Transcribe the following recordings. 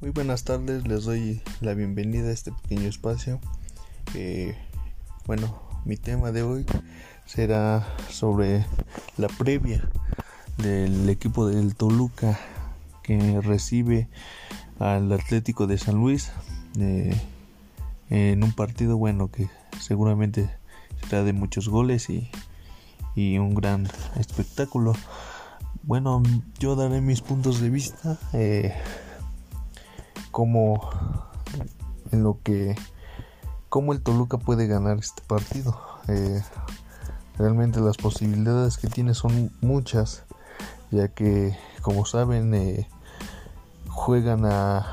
Muy buenas tardes, les doy la bienvenida a este pequeño espacio. Eh, bueno, mi tema de hoy será sobre la previa del equipo del Toluca que recibe al Atlético de San Luis eh, en un partido bueno que seguramente será de muchos goles y, y un gran espectáculo. Bueno, yo daré mis puntos de vista eh, como en lo que cómo el Toluca puede ganar este partido. Eh, realmente las posibilidades que tiene son muchas, ya que como saben eh, juegan a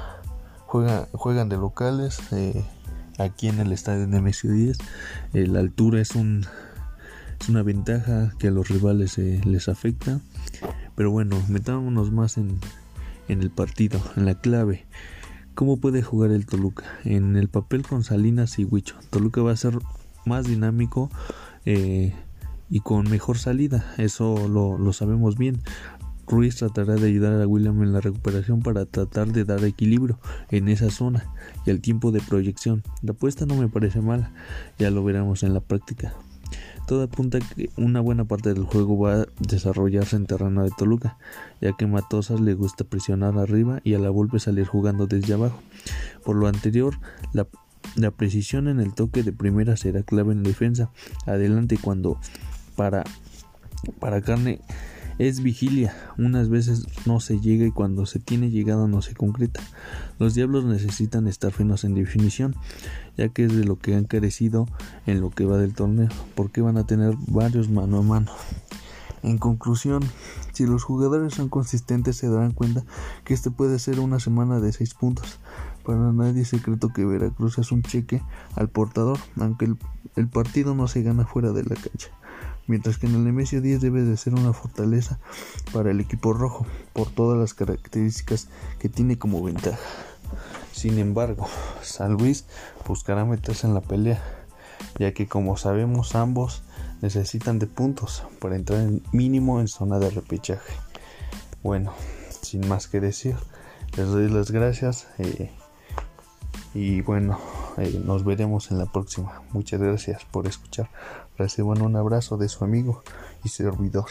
juegan, juegan de locales eh, aquí en el estadio de Nemesio 10. la altura es un es una ventaja que a los rivales les afecta. Pero bueno, metámonos más en, en el partido, en la clave. ¿Cómo puede jugar el Toluca? En el papel con Salinas y Huicho. Toluca va a ser más dinámico eh, y con mejor salida. Eso lo, lo, sabemos bien. Ruiz tratará de ayudar a William en la recuperación para tratar de dar equilibrio en esa zona y el tiempo de proyección. La apuesta no me parece mala, ya lo veremos en la práctica. Todo apunta que una buena parte del juego va a desarrollarse en terreno de Toluca, ya que Matosas le gusta presionar arriba y a la Volpe salir jugando desde abajo. Por lo anterior, la, la precisión en el toque de primera será clave en defensa. Adelante cuando para, para carne es vigilia, unas veces no se llega y cuando se tiene llegada no se concreta. Los diablos necesitan estar finos en definición, ya que es de lo que han carecido en lo que va del torneo, porque van a tener varios mano a mano. En conclusión, si los jugadores son consistentes se darán cuenta que este puede ser una semana de 6 puntos. Para nadie es secreto que Veracruz es un cheque al portador, aunque el, el partido no se gana fuera de la cancha mientras que en el Nemesio 10 debe de ser una fortaleza para el equipo rojo por todas las características que tiene como ventaja. Sin embargo, San Luis buscará meterse en la pelea, ya que como sabemos ambos necesitan de puntos para entrar en mínimo en zona de repechaje. Bueno, sin más que decir, les doy las gracias eh, y bueno, eh, nos veremos en la próxima. Muchas gracias por escuchar. Reciban un abrazo de su amigo y servidor.